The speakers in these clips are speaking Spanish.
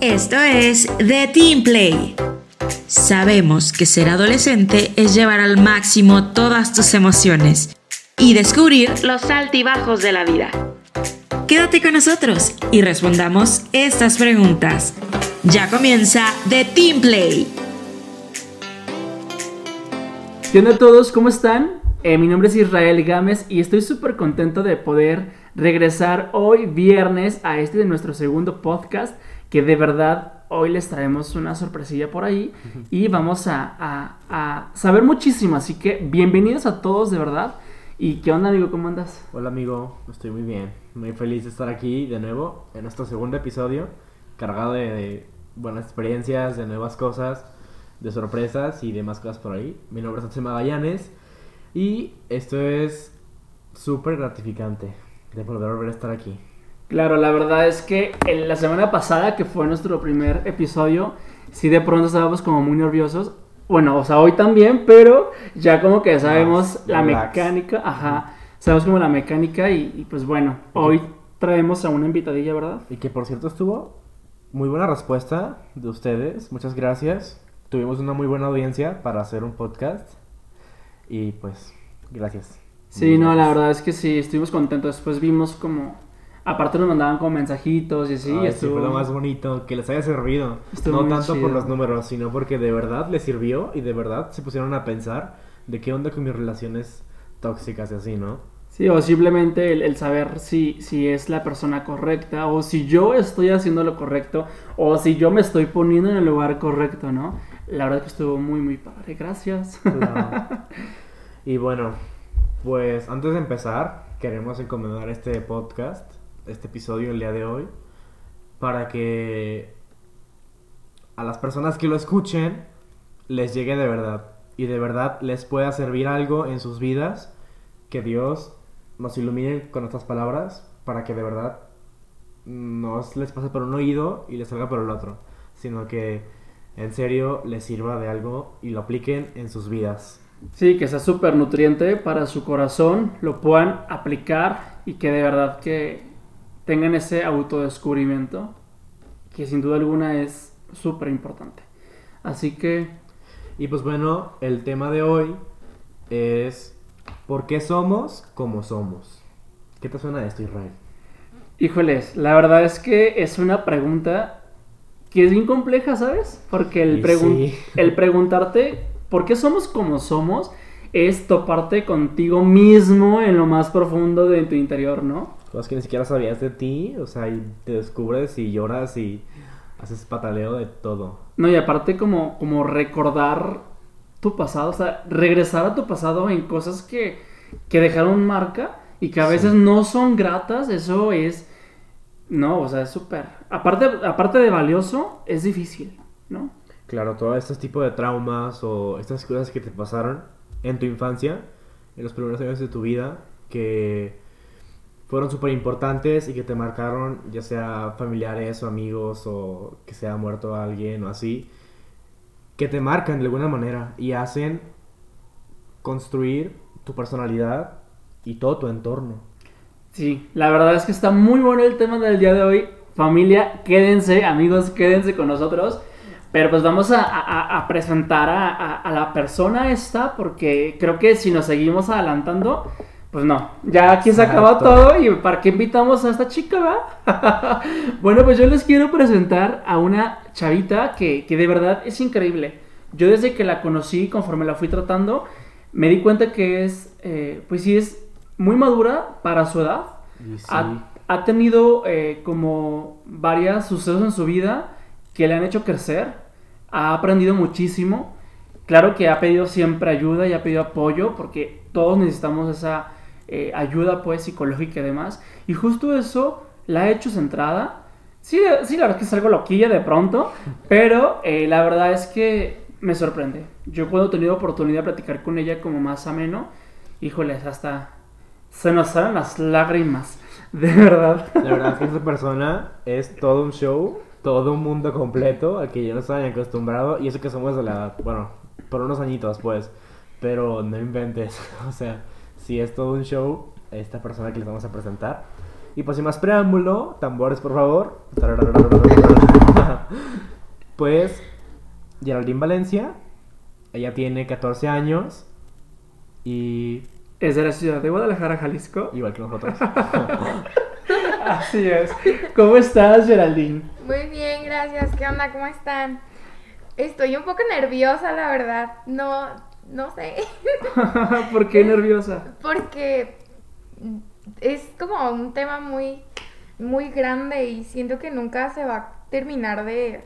Esto es The Team Play. Sabemos que ser adolescente es llevar al máximo todas tus emociones y descubrir los altibajos de la vida. Quédate con nosotros y respondamos estas preguntas. Ya comienza The Team Play. ¿Qué onda a todos? ¿Cómo están? Eh, mi nombre es Israel Gámez y estoy súper contento de poder regresar hoy viernes a este de nuestro segundo podcast que de verdad hoy les traemos una sorpresilla por ahí y vamos a, saber muchísimo. Así que bienvenidos a todos de verdad. ¿Y qué onda, amigo? ¿Cómo andas? Hola, amigo. Estoy muy bien. Muy feliz de estar aquí de nuevo en nuestro segundo episodio, cargado de, buenas experiencias, de nuevas cosas, de sorpresas y demás cosas por ahí. Mi nombre es José Magallanes y esto es súper gratificante de volver a volver a estar aquí. Claro, la verdad es que en la semana pasada, que fue nuestro primer episodio, sí de pronto estábamos como muy nerviosos. Bueno, o sea, hoy también, pero ya como que sabemos la mecánica, ajá, sabemos como la mecánica y, pues bueno, hoy traemos a una invitadilla, ¿verdad? Y que por cierto estuvo muy buena respuesta de ustedes, muchas gracias. Tuvimos una muy buena audiencia para hacer un podcast y pues gracias. Sí, no, la verdad es que sí, estuvimos contentos. Después vimos como Aparte nos mandaban como mensajitos y así. Ay, estuvo... fue lo más bonito, que les haya servido. no tanto por los números, sino porque de verdad les sirvió y de verdad se pusieron a pensar de qué onda con mis relaciones tóxicas y así, ¿no? Sí, o simplemente el, saber si, si es la persona correcta, o si yo estoy haciendo lo correcto, o si yo me estoy poniendo en el lugar correcto, ¿no? La verdad que estuvo muy, muy padre. Gracias. y bueno, pues antes de empezar, queremos encomendar este podcast este episodio el día de hoy para que a las personas que lo escuchen les llegue de verdad y de verdad les pueda servir algo en sus vidas, que Dios nos ilumine con estas palabras para que de verdad no les pase por un oído y les salga por el otro, sino que en serio les sirva de algo y lo apliquen en sus vidas. Sí, que sea súper nutriente para su corazón, lo puedan aplicar y que de verdad que tengan ese autodescubrimiento que sin duda alguna es súper importante. Así que... Y pues bueno, el tema de hoy es ¿por qué somos como somos? ¿Qué te suena esto, Israel? Híjoles, la verdad es que es una pregunta que es bien compleja, ¿sabes? Porque el, el preguntarte ¿por qué somos como somos? es toparte contigo mismo en lo más profundo de tu interior, ¿no? Cosas que ni siquiera sabías de ti, o sea, y te descubres y lloras y haces pataleo de todo. No, y aparte como, como recordar tu pasado, o sea, regresar a tu pasado en cosas que, que dejaron marca y que a veces no son gratas, eso es, no, o sea, es súper, aparte, aparte de valioso, es difícil, ¿no? Claro, todo este tipo de traumas o estas cosas que te pasaron en tu infancia, en los primeros años de tu vida, que fueron súper importantes y que te marcaron, ya sea familiares o amigos o que se ha muerto alguien o así, que te marcan de alguna manera y hacen construir tu personalidad y todo tu entorno. Sí, la verdad es que está muy bueno el tema del día de hoy. Familia, quédense, amigos, quédense con nosotros. Pero pues vamos a, presentar a, la persona esta, porque creo que si nos seguimos adelantando, pues no, ya aquí se acaba todo y ¿para qué invitamos a esta chica, va? bueno, pues yo les quiero presentar a una chavita que, de verdad es increíble. Yo desde que la conocí, conforme la fui tratando, me di cuenta que es, eh, pues sí, es muy madura para su edad. Ha, tenido eh, como varios sucesos en su vida que le han hecho crecer, ha aprendido muchísimo. Claro que ha pedido siempre ayuda y ha pedido apoyo porque todos necesitamos esa eh, ayuda pues psicológica y demás. Y justo eso la ha hecho centrada. Sí, sí, la verdad es que es algo loquilla de pronto, pero eh, la verdad es que me sorprende. Yo cuando he tenido oportunidad de platicar con ella como más ameno, híjoles, hasta se nos salen las lágrimas, de verdad. De verdad que esa persona es todo un show todo un mundo completo al que yo no estaba acostumbrado. Y eso que somos de la. Bueno, por unos añitos, pues. Pero no inventes. O sea, si es todo un show, esta persona que les vamos a presentar. Y pues sin más preámbulo, tambores por favor. Pues Geraldine Valencia, ella tiene 14 años y Es de la ciudad de Guadalajara, Jalisco. igual que nosotros. Así es. ¿Cómo estás, Geraldine? Muy bien, gracias. ¿Qué onda? ¿Cómo están? Estoy un poco nerviosa, la verdad. No, no sé. ¿Por qué nerviosa? Porque es como un tema muy, muy grande y siento que nunca se va a terminar de,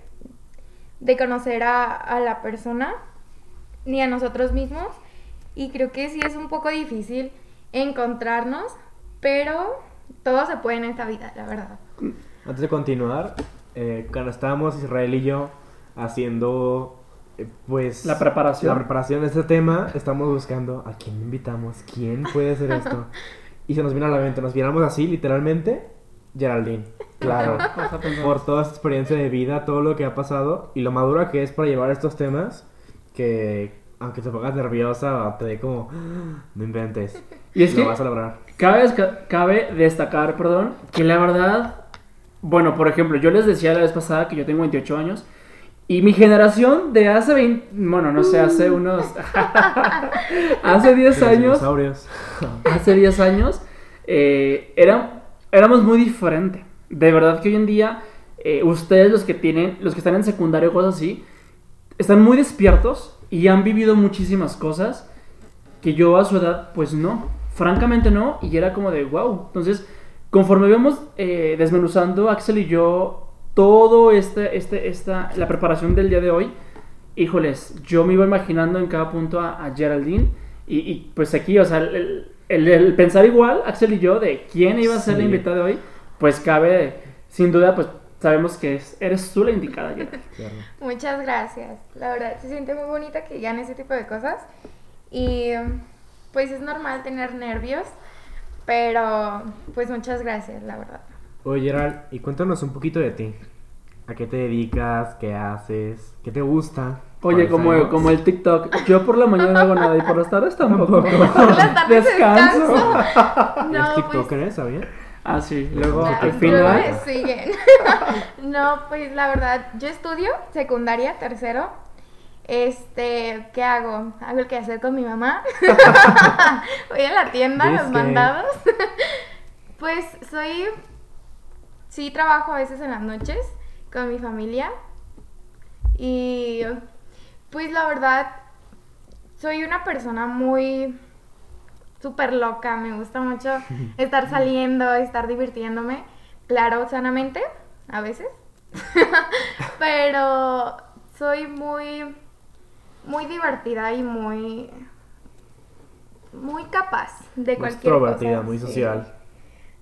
de conocer a, a la persona ni a nosotros mismos. Y creo que sí es un poco difícil encontrarnos, pero todo se puede en esta vida, la verdad. Antes de continuar, eh, cuando estábamos Israel y yo haciendo pues La preparación. la preparación de este tema, estamos buscando a quién invitamos, quién puede hacer esto. y se nos vino a la mente, nos miramos así literalmente, Geraldine. Claro. Por toda esta experiencia de vida, todo lo que ha pasado y lo madura que es para llevar estos temas que aunque te pongas nerviosa te dé como "Ah, no inventes. Y es lo que- vas a lograr. Cabe, cabe destacar, perdón, que la verdad, bueno, por ejemplo, yo les decía la vez pasada que yo tengo 28 años y mi generación de hace 20, bueno, no sé, hace unos, hace 10 De los años, hace 10 años, eh, era- éramos muy diferentes. De verdad que hoy en día, eh, ustedes los que tienen, los que están en secundaria o cosas así, están muy despiertos y han vivido muchísimas cosas que yo a su edad, pues no. Francamente no, y era como de wow. Entonces, conforme vemos eh, desmenuzando Axel y yo todo este, este, esta, la preparación del día de hoy, híjoles, yo me iba imaginando en cada punto a, a Geraldine y, y, pues aquí, o sea, el, el- el pensar igual, Axel y yo, de quién iba a ser la Sí. invitada de hoy, pues cabe, sin duda, pues sabemos que es- eres tú la indicada, Geraldine. Claro. Muchas gracias. La verdad, se siente muy bonita que digan ese tipo de cosas. Y pues es normal tener nervios, pero pues muchas gracias, la verdad. Oye, Gerald, y cuéntanos un poquito de ti. ¿A qué te dedicas? ¿Qué haces? ¿Qué te gusta? Oye, ¿Cuáles como, años? como el TikTok, yo por la mañana no hago nada y por las tardes tampoco. Por las tardes Descanso. descanso. ¿Eres No, pues TikToker, ¿sabes? Ah, sí, luego Ya, al final. siguen. no, pues la verdad, yo estudio secundaria, tercero. Este, ¿qué hago? Hago el que hacer con mi mamá. Voy a la tienda, ¿Ves los que- mandados. pues soy. Sí, trabajo a veces en las noches con mi familia. Y. Pues la verdad, soy una persona muy súper loca, me gusta mucho estar saliendo, estar divirtiéndome, claro, sanamente, a veces, pero soy muy, muy divertida y muy, muy capaz de Muy cualquier extrovertida, cosa, muy sí. social.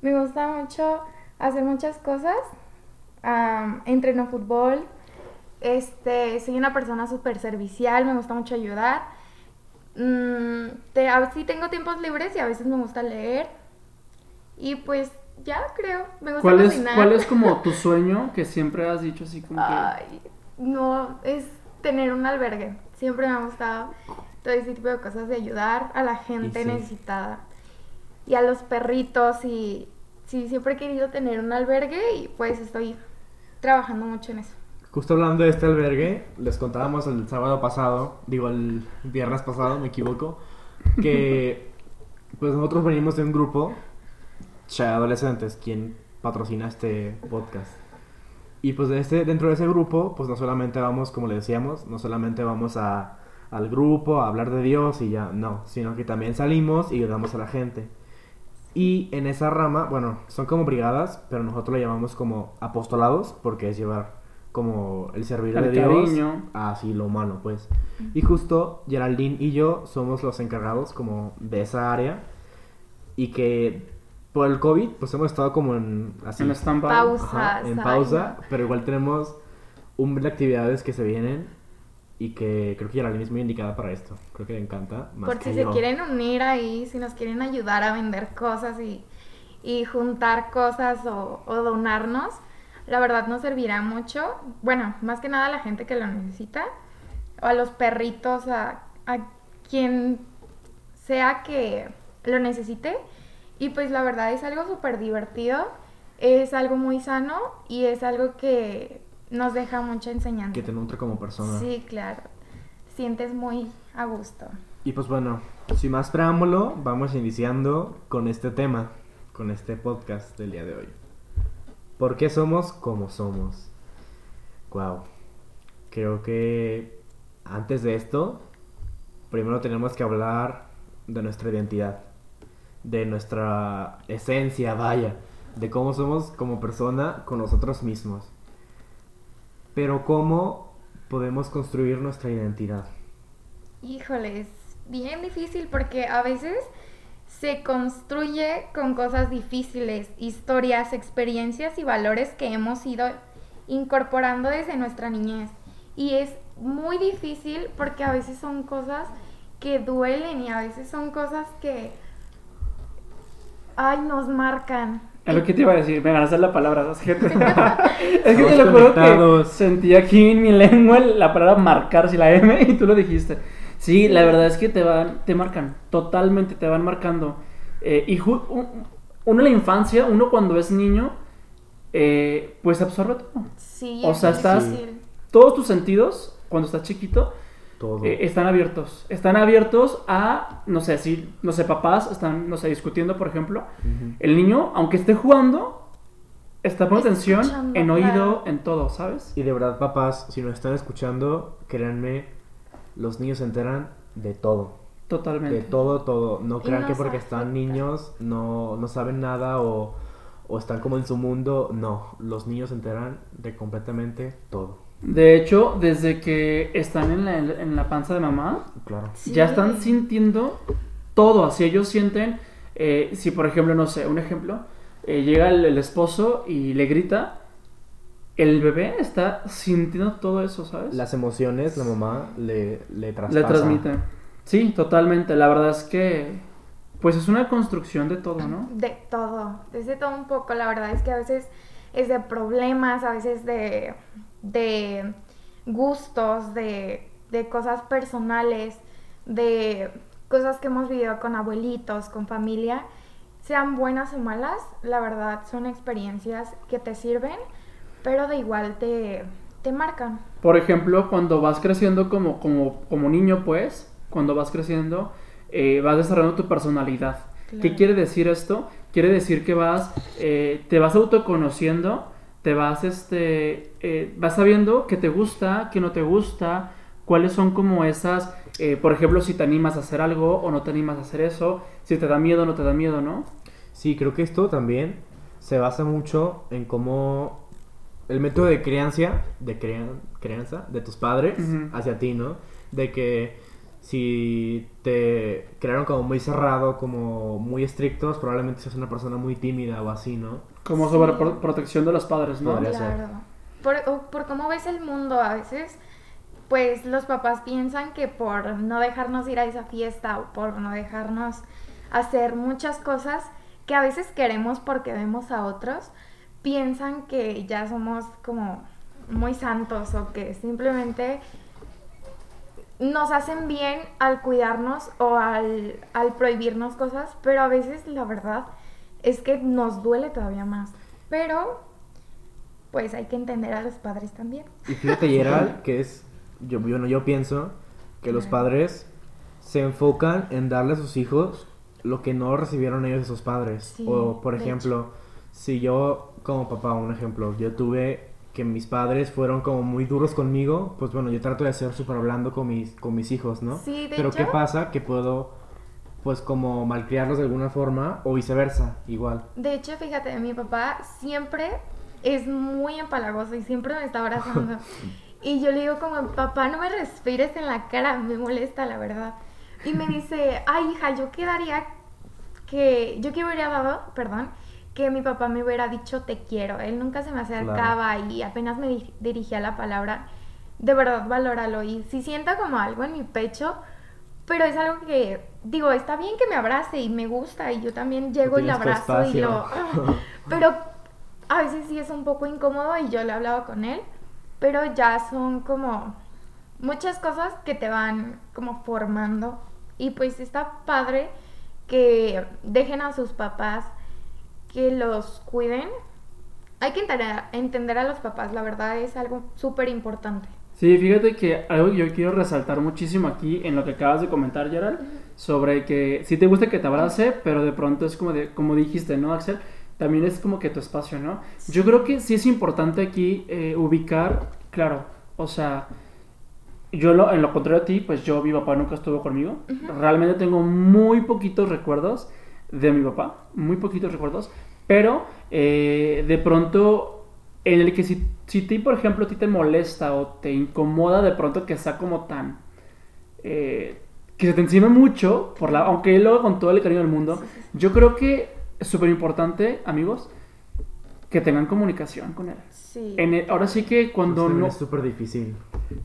Me gusta mucho hacer muchas cosas, am, entreno fútbol, este, soy una persona súper servicial, me gusta mucho ayudar. Mm, te, a- sí tengo tiempos libres y a veces me gusta leer. Y pues ya creo, me gusta ¿Cuál es. ¿Cuál es como tu sueño que siempre has dicho así como que... No, es tener un albergue. Siempre me ha gustado todo ese tipo de cosas de ayudar a la gente Y sí. necesitada. Y a los perritos y sí, siempre he querido tener un albergue y pues estoy trabajando mucho en eso. Justo hablando de este albergue, les contábamos el sábado pasado, digo el viernes pasado, me equivoco, que pues nosotros venimos de un grupo, Cha Adolescentes, quien patrocina este podcast. Y pues de este, dentro de ese grupo, pues no solamente vamos, como le decíamos, no solamente vamos a, al grupo a hablar de Dios y ya, no, sino que también salimos y ayudamos a la gente. Y en esa rama, bueno, son como brigadas, pero nosotros le llamamos como apostolados, porque es llevar como el servir El de Dios cariño. así lo humano, pues. Y justo Geraldine y yo somos los encargados como de esa área y que por el COVID pues hemos estado como en así En Pausa. Ajá, en pausa, pero igual tenemos un montón de actividades que se vienen y que creo que Geraldine es muy indicada para esto. Creo que le encanta. Más Por si se yo. quieren unir ahí, si nos quieren ayudar a vender cosas y, y juntar cosas o, o donarnos, la verdad nos servirá mucho. Bueno, más que nada a la gente que lo necesita, o a los perritos, a, a quien sea que lo necesite. Y pues la verdad es algo súper divertido, es algo muy sano y es algo que, nos deja mucha enseñanza. que te nutre como persona. Sí, claro. Sientes muy a gusto. Y pues bueno, sin más preámbulo, vamos iniciando con este tema, con este podcast del día de hoy. ¿Por qué somos como somos? Wow. Creo que antes de esto, primero tenemos que hablar de nuestra identidad, de nuestra esencia, vaya, de cómo somos como persona con nosotros mismos. Pero cómo podemos construir nuestra identidad. Híjole, es bien difícil porque a veces se construye con cosas difíciles, historias, experiencias y valores que hemos ido incorporando desde nuestra niñez. Y es muy difícil porque a veces son cosas que duelen y a veces son cosas que, ay, nos marcan. Es lo que te iba a decir, me ganaste la palabra, es que te, es que Estamos te lo juro que sentí aquí en mi lengua la palabra marcar, si la M, y tú lo dijiste. Sí, la verdad es que te van, te marcan, totalmente te van marcando. Eh, y uno en la infancia, uno cuando es niño, eh, pues absorbe todo. Sí, O es sea, estás- difícil. Todos tus sentidos, cuando estás chiquito, Todo. eh, están abiertos. Están abiertos a, no sé, si, no sé, papás están, no sé, discutiendo, por ejemplo. El niño, aunque esté jugando, está poniendo atención en oído, claro. en todo, ¿sabes? Y de verdad, papás, si nos están escuchando, créanme, los niños se enteran de todo. Totalmente. De todo, todo. No crean que porque están afecta. niños no, no saben nada o, o están como en su mundo. No, los niños se enteran de completamente todo. De hecho, desde que están en la, en la panza de mamá, Claro. Sí. ya están sintiendo todo. Así ellos sienten, eh, si por ejemplo, no sé, un ejemplo, eh, llega el, el esposo y le grita, el bebé está sintiendo todo eso, ¿sabes? Las emociones, la mamá le, le traspasa. Le transmite. Sí, totalmente. La verdad es que, pues es una construcción de todo, ¿no? De todo, desde todo un poco. La verdad es que a veces es de problemas, a veces de, de gustos, de, de cosas personales, de cosas que hemos vivido con abuelitos, con familia. Sean buenas o malas, la verdad son experiencias que te sirven, pero de igual te, te marcan. Por ejemplo, cuando vas creciendo como, como, como niño, pues, cuando vas creciendo, eh, vas desarrollando tu personalidad. ¿Qué quiere decir esto? Quiere decir que vas, eh, te vas autoconociendo, te vas, este, eh, vas sabiendo qué te gusta, qué no te gusta, cuáles son como esas, eh, por ejemplo, si te animas a hacer algo o no te animas a hacer eso, si te da miedo o no te da miedo, ¿no? Sí, creo que esto también se basa mucho en cómo el método de crianza, de crian- crianza de tus padres Ujú. hacia ti, ¿no? De que si te crearon como muy cerrado, como muy estrictos, probablemente seas una persona muy tímida o así, ¿no? Como Sí. sobre pro- protección de los padres, ¿no? Podría ser. Claro. Por, por cómo ves el mundo, a veces, pues los papás piensan que por no dejarnos ir a esa fiesta o por no dejarnos hacer muchas cosas que a veces queremos porque vemos a otros, piensan que ya somos como muy santos o que simplemente nos hacen bien al cuidarnos o al, al prohibirnos cosas, pero a veces la verdad es que nos duele todavía más. Pero, pues hay que entender a los padres también. Y fíjate, Gerald, que es, yo, yo, no- yo pienso que los padres se enfocan en darle a sus hijos lo que no recibieron ellos de sus padres. Sí, o, por ejemplo, si yo, como papá, un ejemplo, yo tuve que mis padres fueron como muy duros conmigo, pues bueno, yo trato de ser súper hablando con mis, con mis hijos, ¿no? Sí, de Pero ¿qué pasa? Que puedo, pues como malcriarlos de alguna forma o viceversa, igual. De hecho, fíjate, mi papá siempre es muy empalagoso y siempre me está abrazando. y yo le digo como, papá, no me respires en la cara, me molesta, la verdad. Y me dice, ay, hija, yo quedaría que, yo que hubiera dado, perdón, que mi papá me hubiera dicho te quiero. Él nunca se me acercaba y apenas me di- dirigía la palabra. De verdad, valóralo. Y si sienta como algo en mi pecho, pero es algo que, digo, está bien que me abrace y me gusta y yo también llego y le abrazo y lo... Pero a veces sí es un poco incómodo y yo le hablaba con él, pero ya son como muchas cosas que te van como formando. Y pues está padre que dejen a sus papás que los cuiden. Hay que entender, entender a los papás, la verdad es algo súper importante. Sí, fíjate que algo que yo quiero resaltar muchísimo aquí en lo que acabas de comentar, Gerald, sobre que sí te gusta que te abrace, pero de pronto es como, de, como dijiste, ¿no, Axel? También es como que tu espacio, ¿no? Yo creo que sí es importante aquí eh, ubicar, claro, o sea, yo lo, en lo contrario a ti, pues yo, mi papá nunca estuvo conmigo. Realmente tengo muy poquitos recuerdos de mi papá, muy poquitos recuerdos, pero eh, de pronto en el que si, si ti, por ejemplo, a ti te molesta o te incomoda de pronto que sea como tan... Eh, que se te encima mucho, por la, aunque él lo haga con todo el cariño del mundo, yo creo que es súper importante, amigos, que tengan comunicación con él. Sí. En el- ahora sí que cuando Pues no... Es súper difícil.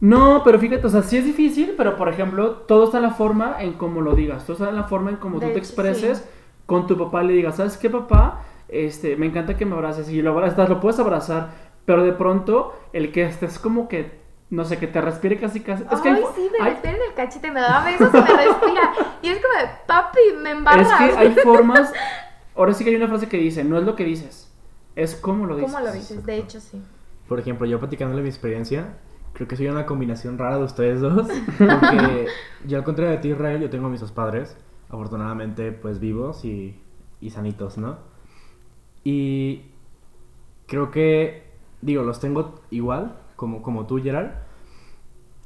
No, pero fíjate, o sea, sí es difícil, pero por ejemplo, todo está en la forma en cómo lo digas, todo está en la forma en cómo tú De te hecho, expreses sí. con tu papá, le digas, ¿sabes qué, papá? Este, me encanta que me abraces y lo abrazas, lo puedes abrazar, pero de pronto el que estés como que, no sé, que te respire casi casi. Es que Ay, hay, sí, me hay- respira en el cachete, me da besos y me respira. Y es como de, papi, me embarras. es que hay formas, ahora sí que hay una frase que dice, no es lo que dices, es cómo lo dices. ¿Cómo lo dices? De hecho, sí. Por ejemplo, yo platicándole mi experiencia, creo que soy una combinación rara de ustedes dos. Porque yo, al contrario de ti, Israel, yo tengo a mis dos padres, afortunadamente, pues vivos y, y sanitos, ¿no? Y creo que, digo, los tengo igual, como, como tú, Gerald.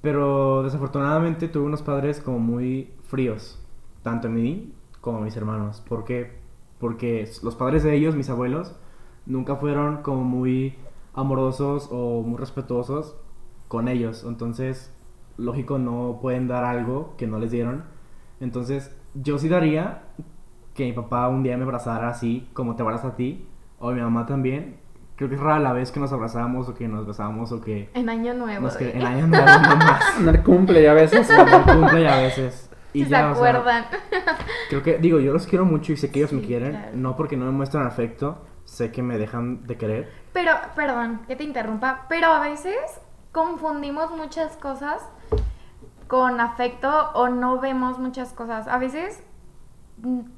Pero desafortunadamente tuve unos padres como muy fríos, tanto en mí como en mis hermanos. ¿Por qué? Porque los padres de ellos, mis abuelos, nunca fueron como muy amorosos o muy respetuosos con ellos. Entonces, lógico, no pueden dar algo que no les dieron. Entonces, yo sí daría que mi papá un día me abrazara así, como te abraza a ti, o mi mamá también. Creo que es rara la vez que nos abrazamos o que nos besamos o que En Año Nuevo. nos de- en año nuevo nomás. En el cumple, ya ves. En el cumple y a veces. Y si ya, se o sea, acuerdan. creo que, digo, yo los quiero mucho y sé que ellos me quieren. claro. No porque no me muestran afecto, sé que me dejan de querer. Pero, perdón, que te interrumpa, pero a veces confundimos muchas cosas con afecto o no vemos muchas cosas. A veces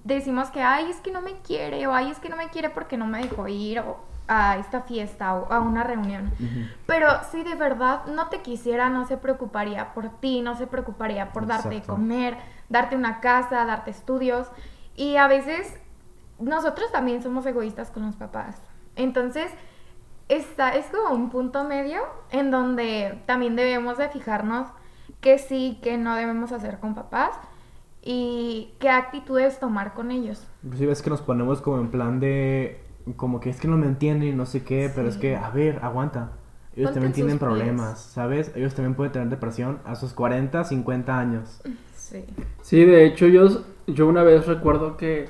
decimos que, ay, es que no me quiere, o ay, es que no me quiere porque no me dejó ir o a esta fiesta o a una reunión. Pero si de verdad no te quisiera, no se preocuparía por ti, no se preocuparía por darte de comer, darte una casa, darte estudios. Y a veces nosotros también somos egoístas con los papás. Entonces, está, es como un punto medio en donde también debemos de fijarnos qué sí, qué no debemos hacer con papás y qué actitudes tomar con ellos. Inclusive es que nos ponemos como en plan de... Como que es que no me entienden y no sé qué, pero es que, a ver, aguanta. Ellos Ponte también tienen pies. problemas, ¿sabes? Ellos también pueden tener depresión a sus 40, 50 años. Sí. Sí, de hecho yo, yo una vez recuerdo que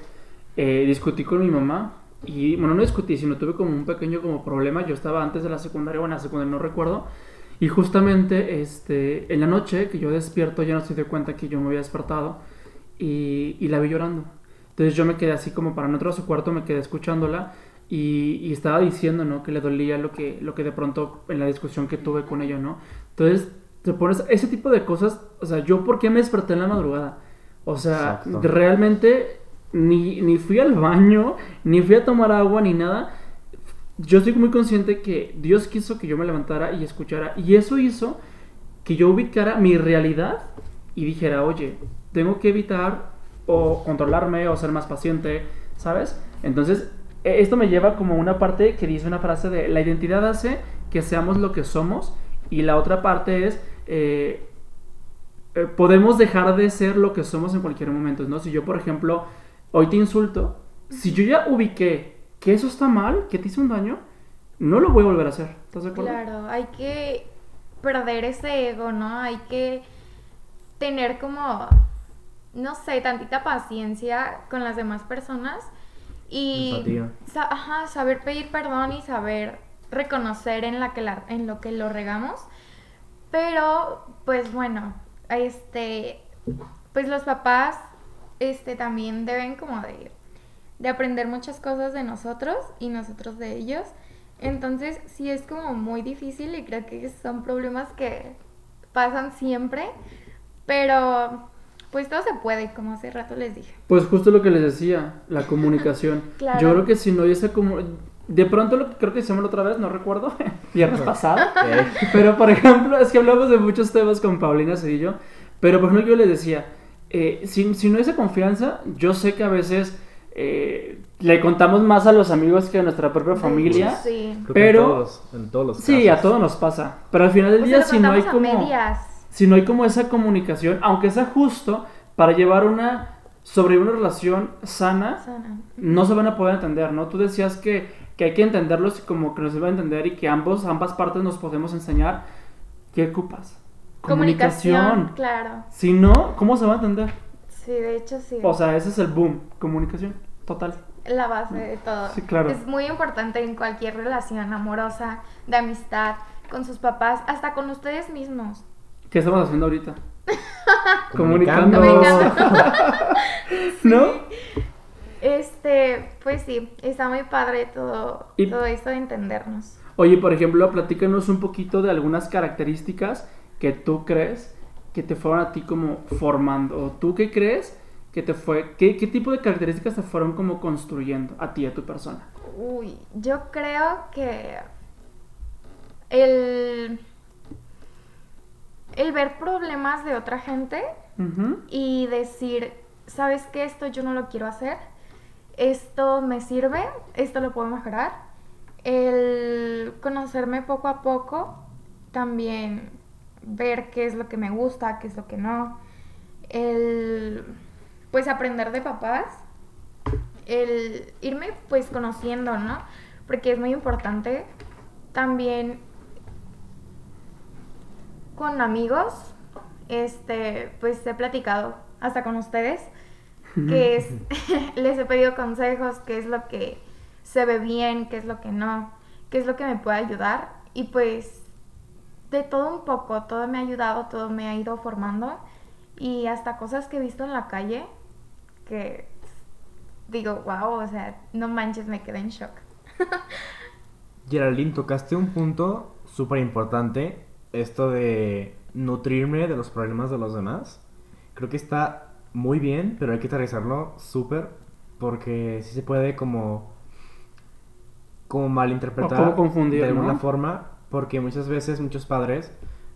eh, discutí con mi mamá y, bueno, no discutí, sino tuve como un pequeño como problema. Yo estaba antes de la secundaria o en la secundaria, no recuerdo. Y justamente este, en la noche que yo despierto ya no se dio cuenta que yo me había despertado y, y la vi llorando. Entonces yo me quedé así como para no entrar a su cuarto, me quedé escuchándola y, y estaba diciendo, ¿no? Que le dolía lo que, lo que de pronto en la discusión que tuve con ella, ¿no? Entonces te pones ese tipo de cosas, o sea, yo por qué me desperté en la madrugada. O sea, Exacto. realmente ni, ni fui al baño, ni fui a tomar agua, ni nada. Yo estoy muy consciente que Dios quiso que yo me levantara y escuchara. Y eso hizo que yo ubicara mi realidad y dijera, oye, tengo que evitar o controlarme o ser más paciente, ¿sabes? Entonces, e- esto me lleva como una parte que dice una frase de, la identidad hace que seamos lo que somos y la otra parte es, eh, eh, podemos dejar de ser lo que somos en cualquier momento, ¿no? Si yo, por ejemplo, hoy te insulto, si yo ya ubiqué que eso está mal, que te hice un daño, no lo voy a volver a hacer. ¿Estás de acuerdo? Claro, hay que perder ese ego, ¿no? Hay que tener como, no sé, tantita paciencia con las demás personas y Empatía. sa- ajá, saber pedir perdón y saber reconocer en, la que la- en lo que lo regamos. Pero, pues bueno, este, pues los papás este, también deben como de, de aprender muchas cosas de nosotros y nosotros de ellos. Entonces, sí es como muy difícil y creo que son problemas que pasan siempre, pero pues todo se puede, como hace rato les dije. Pues justo lo que les decía, la comunicación. Claro. Yo creo que si no hay esa como de pronto lo que creo que hicimos la otra vez, no recuerdo, viernes pasado. Eh, Pero por ejemplo, es que hablamos de muchos temas con Paulina Cedillo. Pero por ejemplo, yo les decía, eh, si, si no hay esa confianza, yo sé que a veces eh, le contamos más a los amigos que a nuestra propia familia. Sí. creo que Pero- en todos, en todos los Sí, a casos. todos nos pasa. Pero al final del Pues día, si no hay como. medias. Si no hay como esa comunicación, aunque sea justo, para llevar una. sobre una relación sana, Sana. no se van a poder entender, ¿no? Tú decías que, que hay que entenderlos y como que nos va a entender y que ambos, ambas partes nos podemos enseñar. ¿Qué ocupas? Comunicación, claro. Si no, ¿cómo se va a entender? Sí, de hecho sí. O sea, ese es el boom. Comunicación. Total. la base de todo. Sí, claro. Es muy importante en cualquier relación amorosa, de amistad, con sus papás, hasta con ustedes mismos. ¿Qué estamos haciendo ahorita? Comunicando. ¿No? Este, pues sí, está muy padre todo, Y- todo esto de entendernos. Oye, por ejemplo, platícanos un poquito de algunas características que tú crees que te fueron a ti como formando. ¿O tú qué crees que te fue, qué, qué tipo de características te fueron como construyendo a ti, a tu persona? Uy, yo creo que el, el ver problemas de otra gente y decir, ¿sabes qué? Esto yo no lo quiero hacer. Esto me sirve, esto lo puedo mejorar. El conocerme poco a poco, también ver qué es lo que me gusta, qué es lo que no. El pues aprender de papás. El irme pues conociendo, ¿no? Porque es muy importante también con amigos, este, pues he platicado hasta con ustedes, que es, les he pedido consejos, qué es lo que se ve bien, qué es lo que no, qué es lo que me puede ayudar y pues de todo un poco, todo me ha ayudado, todo me ha ido formando y hasta cosas que he visto en la calle que digo, wow, o sea, no manches, me quedé en shock. Geraldine, tocaste un punto súper importante, esto de nutrirme de los problemas de los demás. Creo que está muy bien, pero hay que aterrizarlo súper, porque sí se puede como, como malinterpretar O como confundir, de alguna ¿no? forma, porque muchas veces muchos padres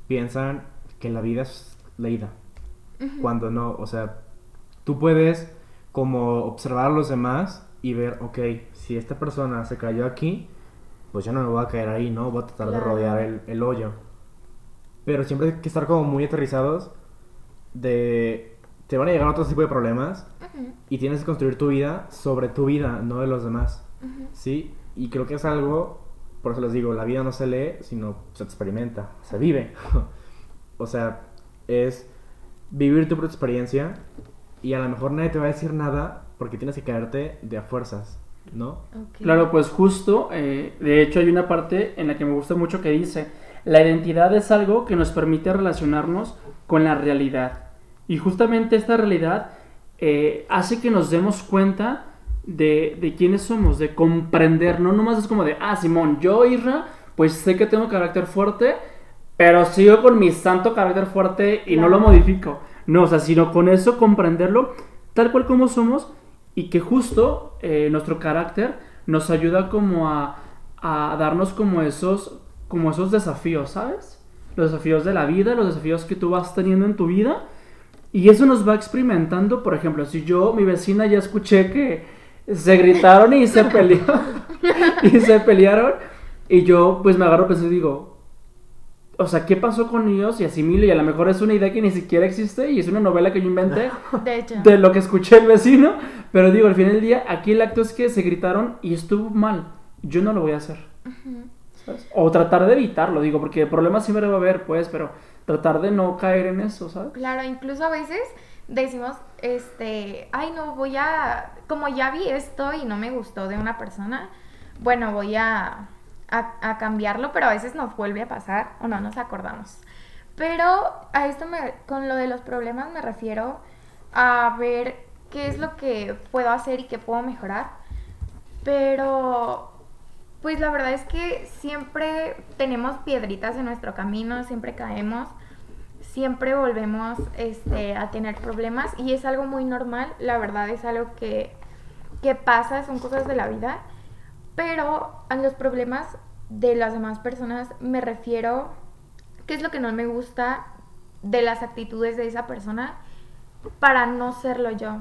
piensan que la vida es leída, cuando no, o sea, tú puedes como observar a los demás y ver, ok, si esta persona se cayó aquí, pues yo no me voy a caer ahí, ¿no? Voy a tratar de rodear el, el hoyo. Pero siempre hay que estar como muy aterrizados de... Te van a llegar otro tipo de problemas Ujú, y tienes que construir tu vida sobre tu vida, no de los demás. ujú. ¿Sí? Y creo que es algo, por eso les digo, la vida no se lee, sino se experimenta, se vive. o sea, es vivir tu propia experiencia y a lo mejor nadie te va a decir nada porque tienes que caerte de a fuerzas, ¿no? Ok. Claro, pues justo, eh, de hecho hay una parte en la que me gusta mucho que dice, la identidad es algo que nos permite relacionarnos con la realidad. Y justamente esta realidad eh, hace que nos demos cuenta de, de quiénes somos, de comprender, no nomás es como de, ah, Simón, yo, Isra, pues sé que tengo carácter fuerte, pero sigo con mi santo carácter fuerte y no lo modifico. No, o sea, sino con eso comprenderlo tal cual como somos y que justo eh, nuestro carácter nos ayuda como a, a darnos como esos, como esos desafíos, ¿sabes? Los desafíos de la vida, los desafíos que tú vas teniendo en tu vida. Y eso nos va experimentando, por ejemplo, si yo, mi vecina, ya escuché que se gritaron y se pelearon, y se pelearon, y yo pues me agarro a pensar y digo, o sea, ¿qué pasó con ellos? Y asimilo, y a lo mejor es una idea que ni siquiera existe, y es una novela que yo inventé De hecho. de lo que escuché el vecino, pero digo, al final del día, aquí el acto es que se gritaron y estuvo mal, yo no lo voy a hacer. O tratar de evitarlo, digo, porque problemas siempre va a haber, pues, pero tratar de no caer en eso, ¿sabes? Claro, incluso a veces decimos, este, ay no, voy a, como ya vi esto y no me gustó de una persona, bueno, voy a, a, a cambiarlo, pero a veces nos vuelve a pasar o no nos acordamos. Pero a esto me, con lo de los problemas me refiero a ver qué es lo que puedo hacer y qué puedo mejorar. Pero pues la verdad es que siempre tenemos piedritas en nuestro camino, siempre caemos, siempre volvemos este, a tener problemas y es algo muy normal, la verdad es algo que, que pasa, son cosas de la vida, Pero a los problemas de las demás personas me refiero, ¿qué es lo que no me gusta de las actitudes de esa persona para no serlo yo?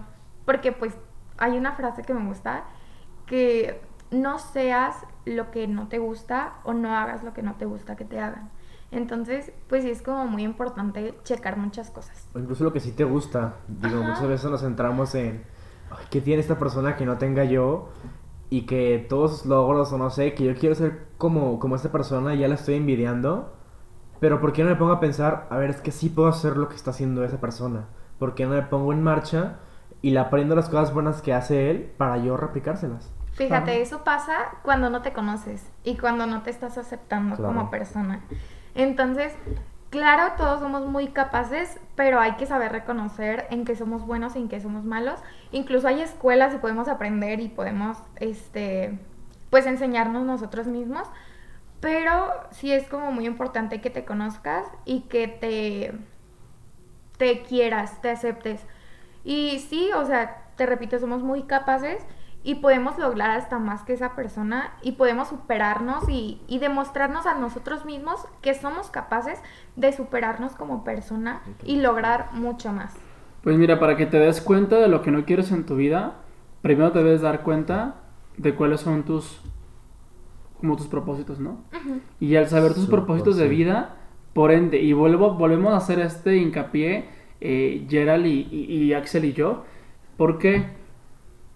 Porque pues hay una frase que me gusta, que no seas lo que no te gusta o no hagas lo que no te gusta que te hagan. Entonces, pues sí es como muy importante checar muchas cosas. O incluso lo que sí te gusta. Digo, Ajá. muchas veces nos centramos en, "Ay, ¿qué tiene esta persona que no tenga yo? Y que todos sus logros, o no sé, que yo quiero ser como, como esta persona y ya la estoy envidiando. Pero ¿por qué no me pongo a pensar, a ver, es que sí puedo hacer lo que está haciendo esa persona? ¿Por qué no me pongo en marcha y le aprendo las cosas buenas que hace él para yo replicárselas? Fíjate, Ajá. eso pasa cuando no te conoces y cuando no te estás aceptando Claro. como persona. Entonces, claro, todos somos muy capaces, pero hay que saber reconocer en qué somos buenos y en qué somos malos. Incluso hay escuelas y podemos aprender y podemos, este, pues enseñarnos nosotros mismos. Pero sí es como muy importante que te conozcas y que te, te quieras, te aceptes. Y sí, o sea, te repito, somos muy capaces y podemos lograr hasta más que esa persona y podemos superarnos y, y demostrarnos a nosotros mismos que somos capaces de superarnos como persona y lograr mucho más. Pues mira, para que te des cuenta de lo que no quieres en tu vida, primero te debes dar cuenta de cuáles son tus como tus propósitos, ¿no? Y al saber tus propósitos de vida, por ende, y vuelvo, volvemos a hacer este hincapié, eh, Gerald y, y- y Axel y yo, ¿por qué?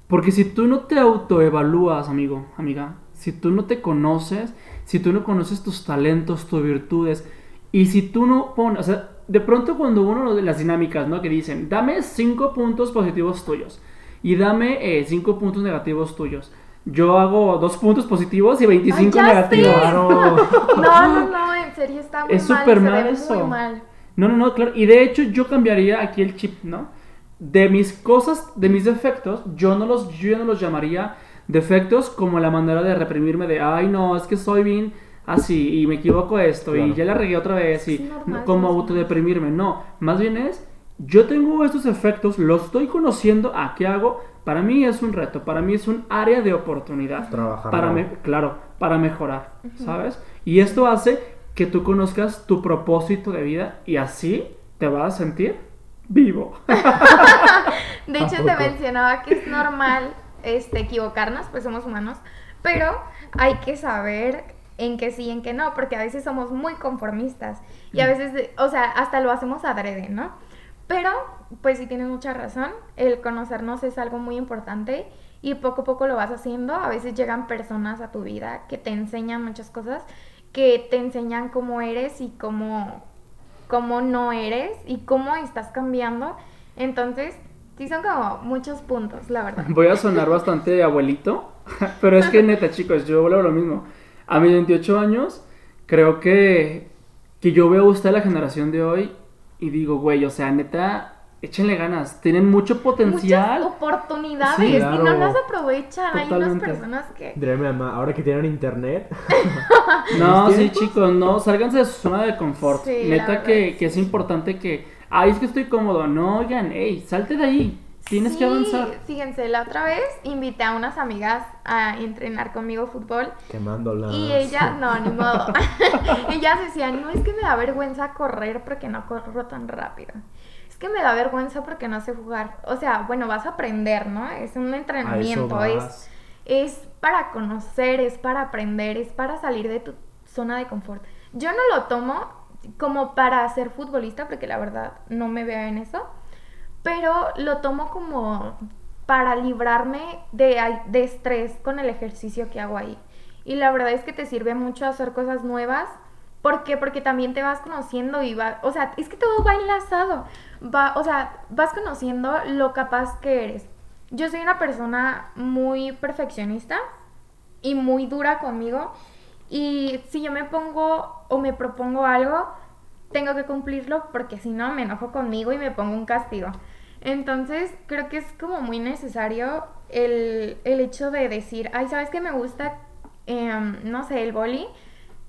Porque si tú no te autoevalúas, amigo, amiga, si tú no te conoces, si tú no conoces tus talentos, tus virtudes, y si tú no pones, o sea, de pronto cuando uno de las dinámicas, ¿no? Que dicen, dame cinco puntos positivos tuyos y dame eh, cinco puntos negativos tuyos. Yo hago dos puntos positivos y 25 Ay, negativos. Claro. No, no, no, en serio está muy Es mal, súper se mal eso. muy mal. No, no, no, claro. Y de hecho yo cambiaría aquí el chip, ¿no? De mis cosas, de mis defectos, yo no los, yo no los llamaría defectos como la manera de reprimirme de, ay, no, es que soy bien así y me equivoco esto y ya la regué otra vez y normal, como autodeprimirme. No, más bien es, yo tengo estos efectos, los estoy conociendo, ¿a qué hago? Para mí es un reto, para mí es un área de oportunidad. Trabajar. Para me- claro, para mejorar, ¿sabes? Y esto hace que tú conozcas tu propósito de vida y así te vas a sentir vivo. De hecho, te mencionaba que es normal este, equivocarnos, pues somos humanos, pero hay que saber en qué sí y en qué no, porque a veces somos muy conformistas y a veces, de- o sea, hasta lo hacemos adrede, ¿no? Pero, pues sí tienes mucha razón, el conocernos es algo muy importante y poco a poco lo vas haciendo. A veces llegan personas a tu vida que te enseñan muchas cosas, que te enseñan cómo eres y cómo, cómo no eres y cómo estás cambiando. Entonces, sí son como muchos puntos, la verdad. Voy a sonar bastante abuelito, pero es que neta, chicos, yo vuelvo lo mismo. A mis 28 años, creo que, que yo veo a usted la generación de hoy y digo, güey, o sea, neta, échenle ganas, tienen mucho potencial. Muchas oportunidades Sí, y no las aprovechan. Hay unas personas que... Diré mi mamá, ahora que tienen internet. No, ¿Mis sí, chicos, no, sálganse de su zona de confort. Sí, Neta que, es que es importante que, ay, es que estoy cómodo. No, oigan, ey, salte de ahí. Tienes que avanzar. Fíjense, la otra vez invité a unas amigas a entrenar conmigo fútbol Quemándolas. y ellas, no, ni modo. ellas decían, no, es que me da vergüenza correr porque no corro tan rápido. Es que me da vergüenza porque no sé jugar. O sea, bueno, vas a aprender, ¿no? Es un entrenamiento, es, es para conocer, es para aprender, es para salir de tu zona de confort. Yo no lo tomo como para ser futbolista, porque la verdad no me veo en eso, pero lo tomo como para librarme de, de estrés con el ejercicio que hago ahí. Y la verdad es que te sirve mucho hacer cosas nuevas. ¿Por qué? Porque también te vas conociendo y va, o sea, es que todo va enlazado. Va, o sea, vas conociendo lo capaz que eres. Yo soy una persona muy perfeccionista y muy dura conmigo. Y si yo me pongo o me propongo algo, tengo que cumplirlo porque si no me enojo conmigo y me pongo un castigo. Entonces creo que es como muy necesario el, el hecho de decir, ay, ¿sabes qué me gusta? Em, no sé, el boli.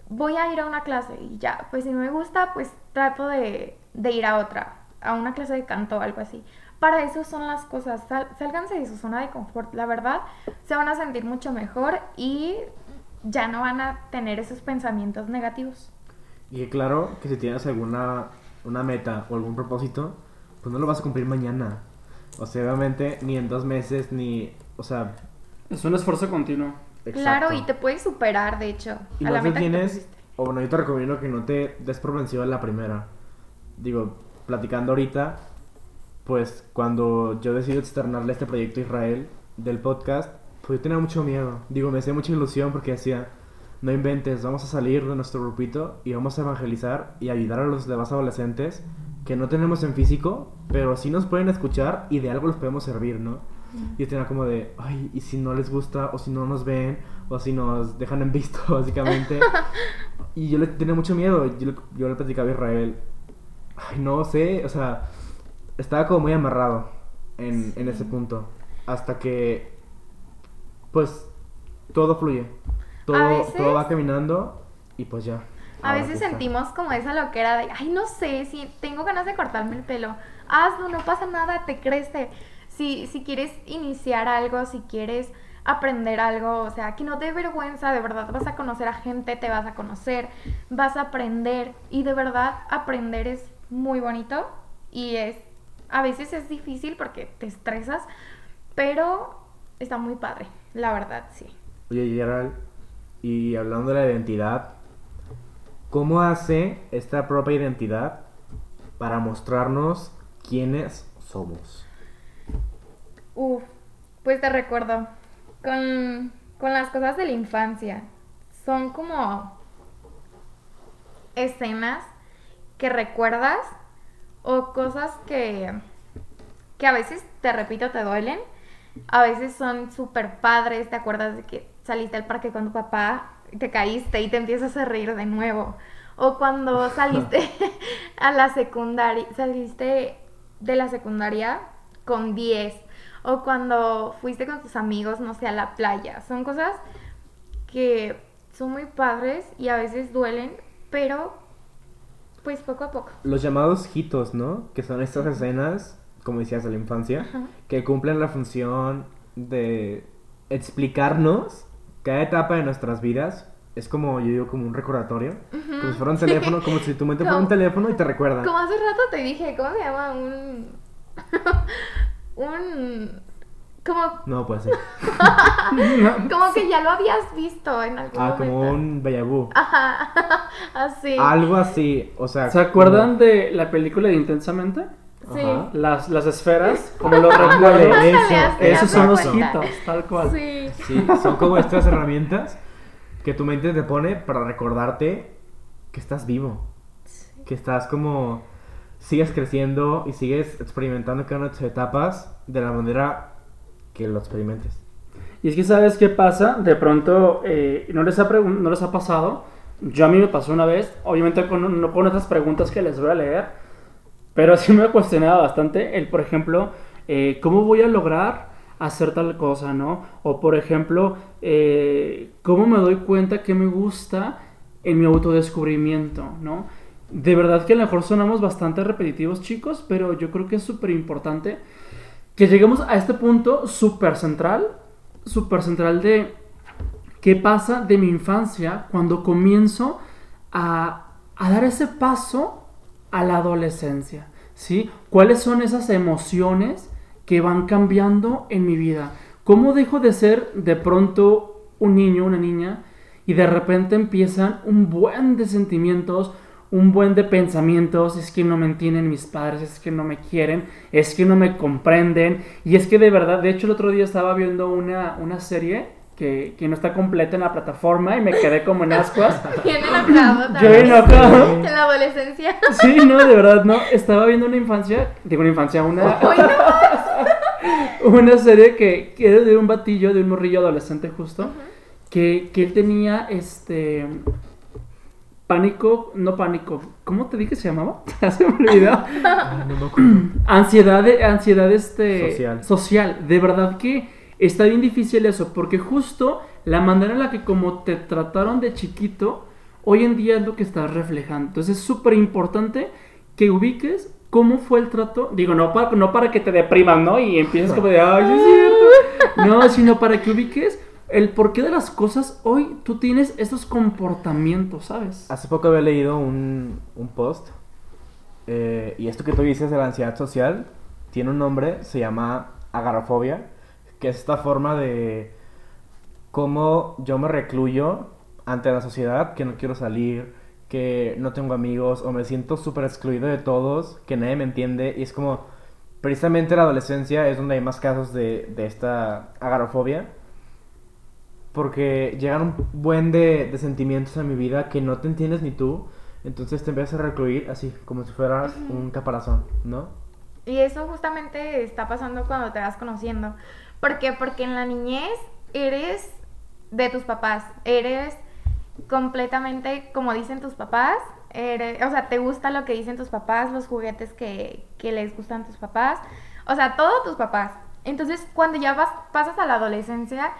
Voy a ir a una clase y ya, pues si no me gusta, pues trato de, de ir a otra, a una clase de canto o algo así. para eso son las cosas. Sal- sálganse de su zona de confort. La verdad, se van a sentir mucho mejor y ya no van a tener esos pensamientos negativos. Y claro que si tienes alguna una meta o algún propósito, pues no lo vas a cumplir mañana. O sea, obviamente ni en dos meses, ni... O sea, Es un esfuerzo continuo. Claro, y te puedes superar, de hecho, Y a la meta que te tienes, o bueno, yo te recomiendo que no te des por vencido en la primera. Digo, platicando ahorita, pues cuando yo decidí externarle este proyecto a Israel del podcast, pues yo tenía mucho miedo. Digo, me hacía mucha ilusión porque decía, no inventes, vamos a salir de nuestro grupito y vamos a evangelizar y ayudar a los demás adolescentes que no tenemos en físico, pero sí nos pueden escuchar y de algo les podemos servir, ¿no? Y tenía como de, ay, ¿y si no les gusta? O si no nos ven, o si nos dejan en visto, básicamente. y yo le tenía mucho miedo. Yo, le- yo le platicaba a Israel, ay, no sé, o sea, estaba como muy amarrado en, en ese punto. Hasta que, pues, todo fluye. Todo, veces- todo va caminando y pues ya. A veces sentimos como esa loquera de, ay, no sé, si tengo ganas de cortarme el pelo, hazlo, no pasa nada, te crece. Si, si quieres iniciar algo, si quieres aprender algo, o sea, que no te dé vergüenza, de verdad vas a conocer a gente, te vas a conocer, vas a aprender y de verdad aprender es muy bonito y es, a veces es difícil porque te estresas, pero está muy padre, la verdad, sí. Oye, Gerald, y hablando de la identidad, ¿cómo hace esta propia identidad para mostrarnos quiénes somos? Uf, pues te recuerdo, con, con las cosas de la infancia, son como escenas que recuerdas o cosas que, que a veces, te repito, te duelen, a veces son súper padres, te acuerdas de que saliste al parque con tu papá, te caíste y te empiezas a reír de nuevo, o cuando saliste a la secundaria, saliste de la secundaria con 10, o cuando fuiste con tus amigos, no sé, a la playa, son cosas que son muy padres y a veces duelen, pero pues poco a poco. Los llamados hitos, ¿no? Que son estas escenas, como decías, de la infancia, que cumplen la función de explicarnos cada etapa de nuestras vidas. Es como, yo digo, como un recordatorio. Como si fuera un teléfono, como si tu mente fuera un teléfono y te recuerda. Como hace rato te dije, ¿cómo se llama? Un... un... Como, No, puede ser. como que ya lo habías visto en algún Ah, momento. como un vu. Ajá, así. Algo así, o sea... ¿Se acuerdan de la película de Intensamente? Sí. Ajá. Las, las esferas, como los Ándale, recuerdos. eso, Esos son los hitos, tal cual. Sí. Sí, son como estas herramientas que tu mente te pone para recordarte que estás vivo. Que estás como... Sigues creciendo y sigues experimentando cada una de tus etapas de la manera que lo experimentes. Y es que, ¿sabes qué pasa? De pronto, eh, ¿no, les ha ¿no les ha pasado? Yo a mí me pasó una vez, obviamente con, no con estas preguntas que les voy a leer, pero sí me cuestionaba bastante el, por ejemplo, eh, ¿cómo voy a lograr hacer tal cosa, no? O, por ejemplo, eh, ¿cómo me doy cuenta que me gusta en mi autodescubrimiento, no? De verdad que a lo mejor sonamos bastante repetitivos, chicos, pero yo creo que es súper importante que lleguemos a este punto súper central, súper central de qué pasa de mi infancia cuando comienzo a, a dar ese paso a la adolescencia, ¿sí? ¿Cuáles son esas emociones que van cambiando en mi vida? ¿Cómo dejo de ser de pronto un niño, una niña, y de repente empiezan un buen de sentimientos, un buen de pensamientos, es que no me entienden mis padres, es que no me quieren, es que no me comprenden, y es que de verdad, de hecho el otro día estaba viendo una, una serie que, que no está completa en la plataforma y me quedé como en ascuas. Bien enojado Yo enojado. En la adolescencia. Sí, no, de verdad, no. Estaba viendo una infancia, digo una infancia, una, no. una serie que, que era de un batillo, de un morrillo adolescente justo, que, que él tenía este pánico, no pánico, ¿cómo te dije que se llamaba? Se me olvidó. Ay, no. Ansiedad, ansiedad este, Social. social. De verdad que está bien difícil eso, porque justo la manera en la que como te trataron de chiquito, hoy en día es lo que estás reflejando. Entonces es súper importante que ubiques ¿cómo fue el trato? Digo, no para, no para que te deprimas, ¿no? Y empieces como de, ay, es cierto. No, sino para que ubiques el porqué de las cosas. Hoy tú tienes estos comportamientos, ¿sabes? Hace poco había leído un, un post. eh, y esto que tú dices de la ansiedad social tiene un nombre, se llama agarofobia, que es esta forma de cómo yo me recluyo ante la sociedad, que no quiero salir, que no tengo amigos, o me siento súper excluido de todos, que nadie me entiende, y es como, precisamente la adolescencia es donde hay más casos de, de esta agarofobia, porque llegan un buen de, de sentimientos a mi vida que no te entiendes ni tú, entonces te empiezas a recluir así, como si fueras un caparazón, ¿no? Y eso justamente está pasando cuando te vas conociendo. ¿Por qué? Porque en la niñez eres de tus papás, eres completamente como dicen tus papás, eres, o sea, te gusta lo que dicen tus papás, los juguetes que, que les gustan tus papás, o sea, todo tus papás. Entonces, cuando ya vas, pasas a la adolescencia,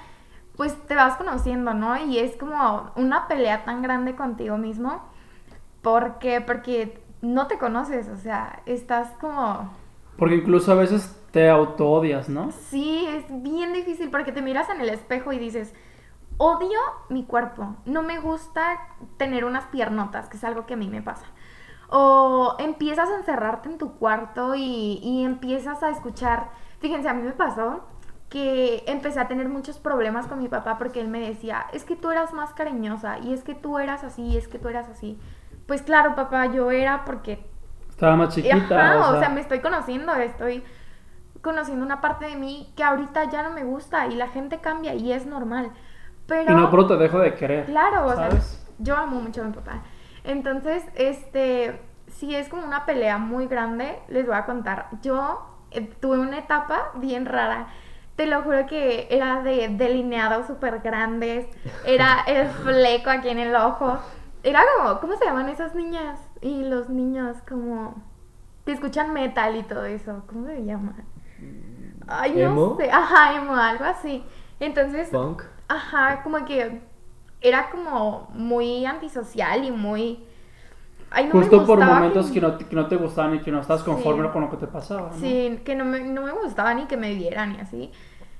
pues te vas conociendo, ¿no? Y es como una pelea tan grande contigo mismo. ¿Por qué? Porque no te conoces, o sea, estás como... Porque incluso a veces te auto-odias, ¿no? Sí, es bien difícil porque te miras en el espejo y dices, odio mi cuerpo, no me gusta tener unas piernotas, que es algo que a mí me pasa. O empiezas a encerrarte en tu cuarto y, y empiezas a escuchar, fíjense, a mí me pasó que empecé a tener muchos problemas con mi papá porque él me decía, es que tú eras más cariñosa y es que tú eras así y es que tú eras así. Pues claro, papá, yo era porque Estaba más chiquita. Ajá, o sea, me estoy conociendo, estoy conociendo una parte de mí que ahorita ya no me gusta y la gente cambia y es normal. Pero Y no pronto te dejo de querer. claro, o sea, yo amo mucho a mi papá. Entonces, este, si es como una pelea muy grande, les voy a contar. Yo eh, tuve una etapa bien rara. Te lo juro que era de delineados súper grandes, era el fleco aquí en el ojo. Era como, ¿cómo se llaman esas niñas? Y los niños como que escuchan metal y todo eso. ¿Cómo se llama? Ay, no ¿Emo? sé. Ajá, emo, algo así. Entonces, Punk. Ajá, como que era como muy antisocial y muy... Ay, no me Justo por momentos que- que no, que no te gustaban y que no estás conforme Sí. con lo que te pasaba. ¿no? Sí, que no me, no me gustaba ni que me vieran y así.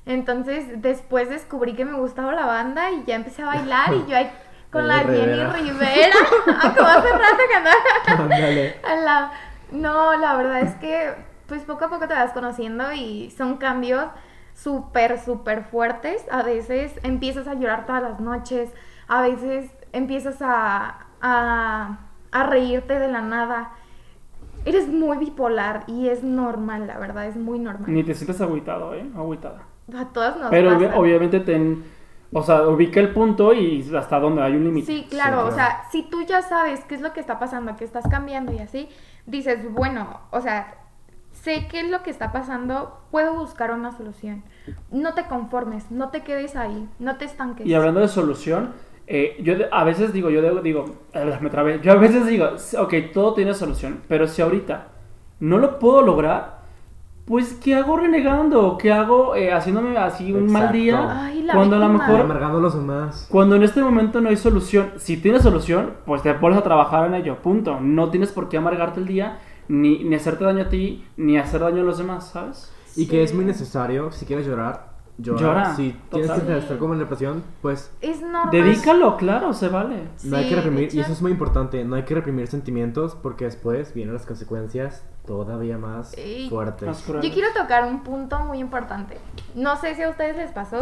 Entonces, después descubrí que me gustaba la banda y ya empecé a bailar y yo ahí con la Jenny Jenny Rivera. Como hace rato que andaba la- No, la verdad es que pues poco a poco te vas conociendo y son cambios súper, súper fuertes. A veces empiezas a llorar todas las noches, a veces empiezas a, a, a reírte de la nada. Eres muy bipolar y es normal, la verdad, es muy normal. Ni te sientes agüitado, ¿eh? Agüitada. A todas nos Pero obviamente ten, o sea, ubica el punto y hasta donde hay un límite. Sí, claro, Sí, o sea, si tú ya sabes qué es lo que está pasando, que estás cambiando y así, dices, bueno, o sea, sé qué es lo que está pasando, puedo buscar una solución. No te conformes, no te quedes ahí, no te estanques. Y hablando de solución, eh, yo a veces digo, yo digo, me trabé. Yo a veces digo, ok, todo tiene solución, pero si ahorita no lo puedo lograr, pues ¿qué hago renegando? ¿Qué hago eh, haciéndome así un mal Exacto. día? Ay, la cuando a lo mejor Amargando a los demás. Cuando en este momento no hay solución, si tienes solución, pues te pones a trabajar en ello, punto. No tienes por qué amargarte el día, ni, ni hacerte daño a ti, ni hacer daño a los demás, ¿sabes? Y que es Sí. muy necesario, si quieres llorar, llora. Llora, Si tienes total. que estar como en depresión, pues Es normal. Dedícalo, claro, se vale. no hay que reprimir. Y eso es muy importante, no hay que reprimir sentimientos porque después vienen las consecuencias todavía más fuertes. Más. Yo quiero tocar un punto muy importante. No sé si a ustedes les pasó,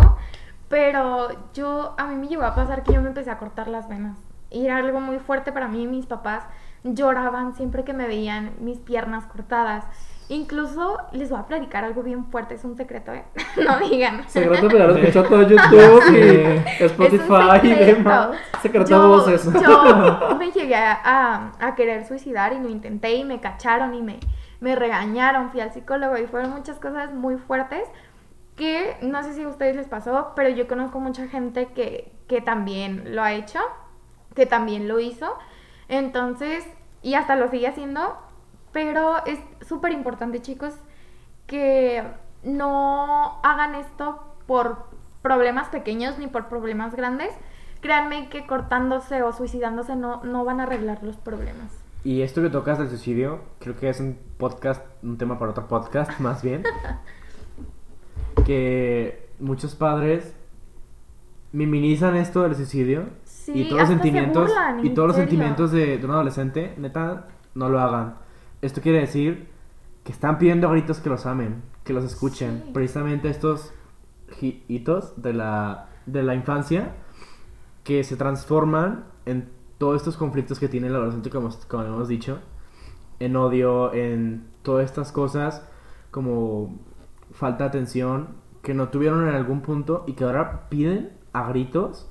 pero yo a mí me llegó a pasar que yo me empecé a cortar las venas. Y era algo muy fuerte para mí. Mis papás lloraban siempre que me veían mis piernas cortadas. Incluso les voy a platicar algo bien fuerte, es un secreto, ¿eh? no digan. Secreto, pero lo escuchó todo YouTube y Spotify y demás. Secreto yo, voces. yo me llegué a, a- a querer suicidar y lo intenté y me cacharon y me, me regañaron, fui al psicólogo y fueron muchas cosas muy fuertes que no sé si a ustedes les pasó, pero yo conozco mucha gente que, que también lo ha hecho, que también lo hizo. Entonces, y hasta lo sigue haciendo, pero es súper importante, chicos, que no hagan esto por problemas pequeños ni por problemas grandes. Créanme que cortándose o suicidándose no, no van a arreglar los problemas. Y esto que tocas del suicidio, creo que es un podcast, un tema para otro podcast, más bien. que muchos padres minimizan esto del suicidio Sí, y todos los sentimientos burlan, y todos los sentimientos de, de un adolescente, neta, no lo hagan. Esto quiere decir que están pidiendo a gritos que los amen, que los escuchen. Sí. Precisamente estos hi- hitos de la, de la infancia que se transforman en todos estos conflictos que tiene el adolescente, como, como hemos dicho, en odio, en todas estas cosas como falta de atención que no tuvieron en algún punto y que ahora piden a gritos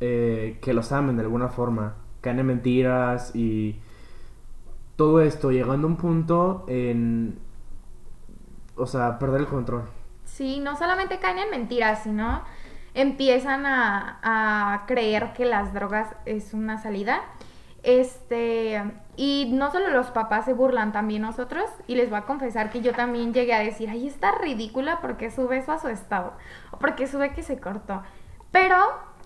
eh, que los amen de alguna forma, caen en mentiras y todo esto llegando a un punto en, o sea, perder el control. Sí, no solamente caen en mentiras, sino empiezan a, a creer que las drogas es una salida. Este, y no solo los papás se burlan, también nosotros. Y les voy a confesar que yo también llegué a decir, ay, está ridícula porque sube eso a su estado. O porque sube que se cortó. Pero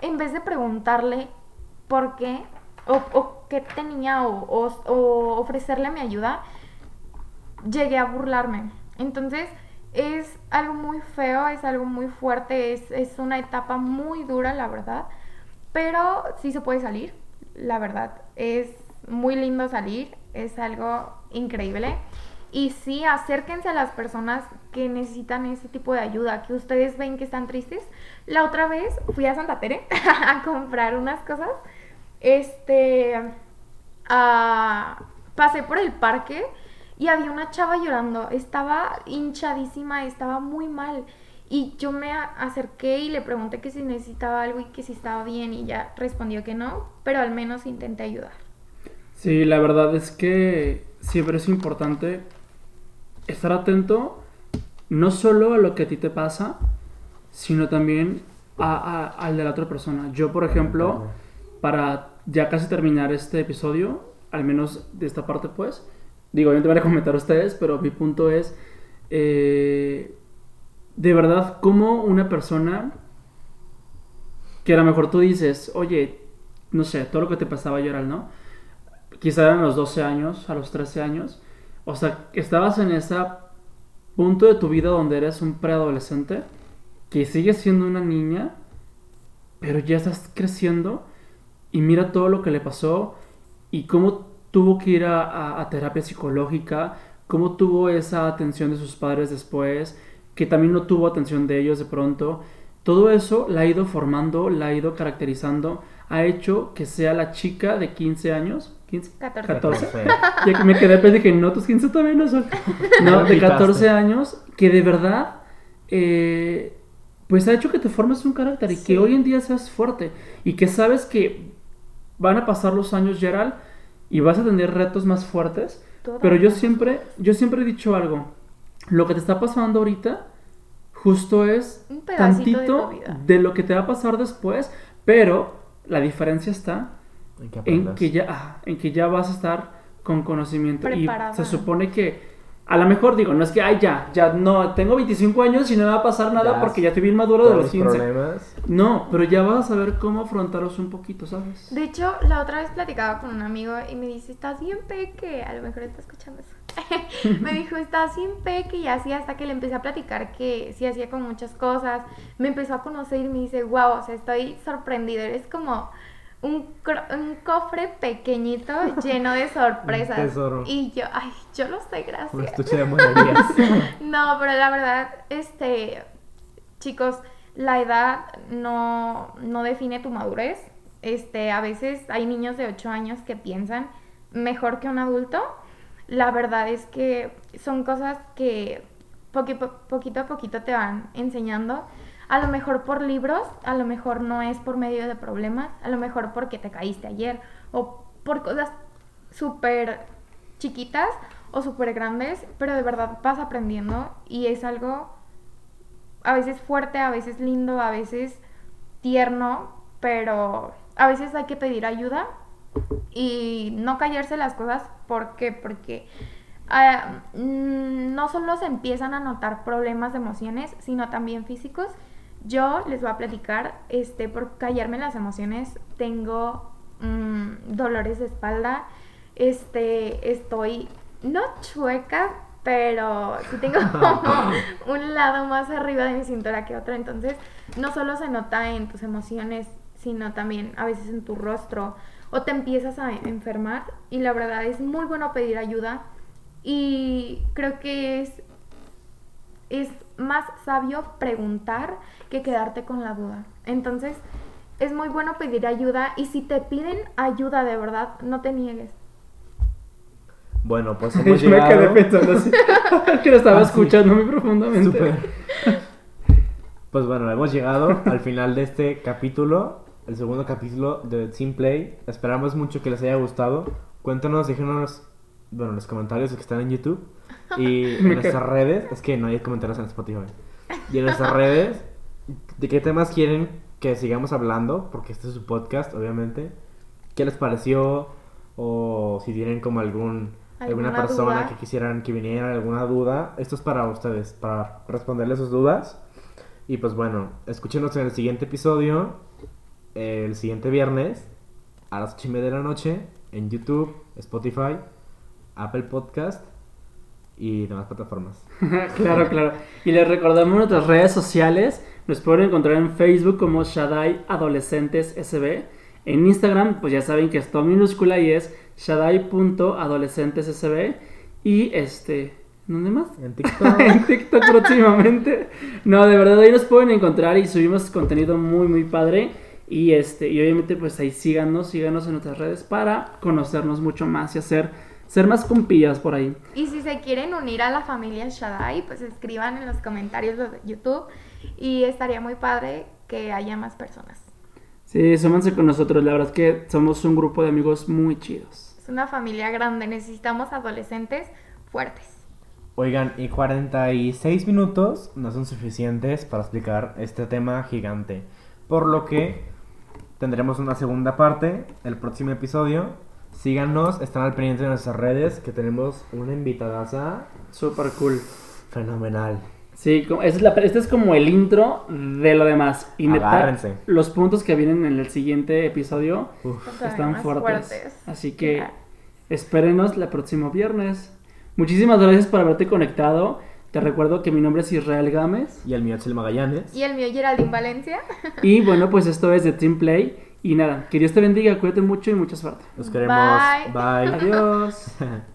en vez de preguntarle por qué, o, o qué tenía, o, o- o ofrecerle mi ayuda, llegué a burlarme. Entonces, es algo muy feo, es algo muy fuerte, es, es una etapa muy dura, la verdad. Pero sí se puede salir, la verdad. Es muy lindo salir, es algo increíble. Y sí, acérquense a las personas que necesitan ese tipo de ayuda, que ustedes ven que están tristes. La otra vez fui a Santa Tere a comprar unas cosas. Este, pasé por el parque y había una chava llorando. Estaba hinchadísima, estaba muy mal. Y yo me acerqué y le pregunté que si necesitaba algo y que si estaba bien y ya respondió que no, pero al menos intenté ayudar. Sí, la verdad es que siempre es importante estar atento no solo a lo que a ti te pasa, sino también a, a- al de la otra persona. Yo, por ejemplo, para ya casi terminar este episodio, al menos de esta parte, pues, digo, yo te voy a comentar a ustedes, pero mi punto es, eh, de verdad, como una persona que a lo mejor tú dices, oye, no sé, todo lo que te pasaba llorar, ¿no? Quizá eran los 12 años, a los 13 años. O sea, estabas en ese punto de tu vida donde eres un preadolescente, que sigues siendo una niña, pero ya estás creciendo y mira todo lo que le pasó y cómo tuvo que ir a, a- a terapia psicológica, cómo tuvo esa atención de sus padres después, que también no tuvo atención de ellos de pronto. Todo eso la ha ido formando, la ha ido caracterizando, ha hecho que sea la chica de 15 años, 15, 14. 14. Entonces, Ya que me quedé pensé que no, tus 15 todavía no son. No, de 14 años, que de verdad, eh, pues ha hecho que te formes un carácter y Sí. que hoy en día seas fuerte y que sabes que van a pasar los años, Gerald, y vas a tener retos más fuertes. Pero yo siempre, yo siempre he dicho algo. Lo que te está pasando ahorita, justo es Un pedacito de tantito de lo que te va a pasar después, pero la diferencia está en que en aprendas. que ya ah, en que ya vas a estar con conocimiento Preparada. y se supone que a lo mejor digo no es que ay ya ya no tengo 25 años y no me va a pasar nada Ya, porque ya estoy bien maduro de los mis 15 problemas. no pero ya vas a saber cómo afrontarlos un poquito sabes De hecho, la otra vez platicaba con un amigo y me dice, estás bien peque, a lo mejor está escuchando eso. me dijo, estás bien peque y así hasta que le empecé a platicar que sí hacía con muchas cosas. Me empezó a conocer y me dice, wow, o sea, estoy sorprendido, eres como un, cro- un cofre pequeñito lleno de sorpresas. Un tesoro. Y yo, ay, yo lo sé, Un gracias. estuche de. No, pero la verdad, este, chicos, la edad no, no define tu madurez. Este, a veces hay niños de 8 años que piensan mejor que un adulto. La verdad es que son cosas que poqui- po- poquito a poquito te van enseñando. A lo mejor por libros, a lo mejor no es por medio de problemas, a lo mejor porque te caíste ayer o por cosas súper chiquitas o súper grandes, pero de verdad vas aprendiendo y es algo a veces fuerte, a veces lindo, a veces tierno, pero a veces hay que pedir ayuda y no callarse las cosas. ¿Por qué? Porque ah, mm, no solo se empiezan a notar problemas de emociones, sino también físicos. Yo les voy a platicar, este, por callarme las emociones, tengo mm, dolores de espalda, este, estoy no chueca, pero sí tengo como un lado más arriba de mi cintura que otro. Entonces, no solo se nota en tus emociones, sino también a veces en tu rostro. O te empiezas a enfermar y la verdad es muy bueno pedir ayuda. Y creo que es, es más sabio preguntar que quedarte con la duda. Entonces, es muy bueno pedir ayuda y si te piden ayuda de verdad, no te niegues. Bueno, pues Yo hemos me quedé llegado. pensando así. que lo estaba Ah, sí. escuchando muy profundamente. Súper. Pues bueno, hemos llegado al final de este capítulo, el segundo capítulo de Team Play. Esperamos mucho que les haya gustado. Cuéntanos, déjenos, bueno, en los comentarios que están en YouTube y en nuestras redes. Es que no hay comentarios en Spotify. Y en nuestras redes, ¿de qué temas quieren que sigamos hablando? Porque este es su podcast, obviamente. ¿Qué les pareció? O si tienen como algún alguna ¿Alguna persona duda? que quisieran que viniera, alguna duda. Esto es para ustedes, para responderles sus dudas. Y pues bueno, escúchenos en el siguiente episodio, el siguiente viernes, a las 8 y media de la noche, en YouTube, Spotify, Apple Podcast y demás plataformas. claro, claro. Y les recordamos nuestras redes sociales. Nos pueden encontrar en Facebook como Shaddai Adolescentes SB. En Instagram, pues ya saben que es todo minúscula y es shaddai.adolescentessb. Y este, ¿dónde más? En TikTok. en TikTok próximamente. No, de verdad ahí nos pueden encontrar y subimos contenido muy muy padre. Y este, y obviamente pues ahí síganos, síganos en nuestras redes para conocernos mucho más y hacer ser más compillas por ahí. Y si se quieren unir a la familia Shaddai, pues escriban en los comentarios de YouTube y estaría muy padre que haya más personas. Sí, súmanse con nosotros, la verdad es que somos un grupo de amigos muy chidos. Es una familia grande, necesitamos adolescentes fuertes. Oigan, y 46 minutos no son suficientes para explicar este tema gigante. Por lo que tendremos una segunda parte el próximo episodio. Síganos, están al pendiente de nuestras redes que tenemos una invitadaza Súper cool. fenomenal. Sí, es la- este es como el intro de lo demás. Y neta, Agárrense. los puntos que vienen en el siguiente episodio Uf. Están más fuertes. Así que Ya. espérenos el próximo viernes. Muchísimas gracias por haberte conectado. Te recuerdo que mi nombre es Israel Gámez. Y el mío es el Magallanes. Y el mío Geraldine Valencia. Y bueno, pues esto es de Team Play. Y nada, que Dios te bendiga, cuídate mucho y mucha suerte. Los queremos. Bye. Bye. Adiós.